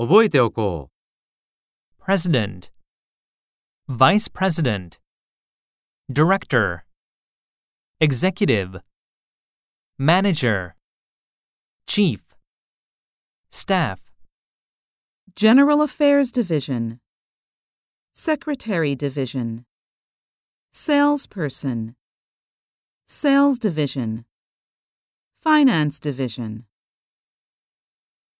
覚えておこう。President. Vice President, Director, Executive, Manager, Chief, Staff. General Affairs Division, Secretary Division, Salesperson, Sales Division, Finance Division.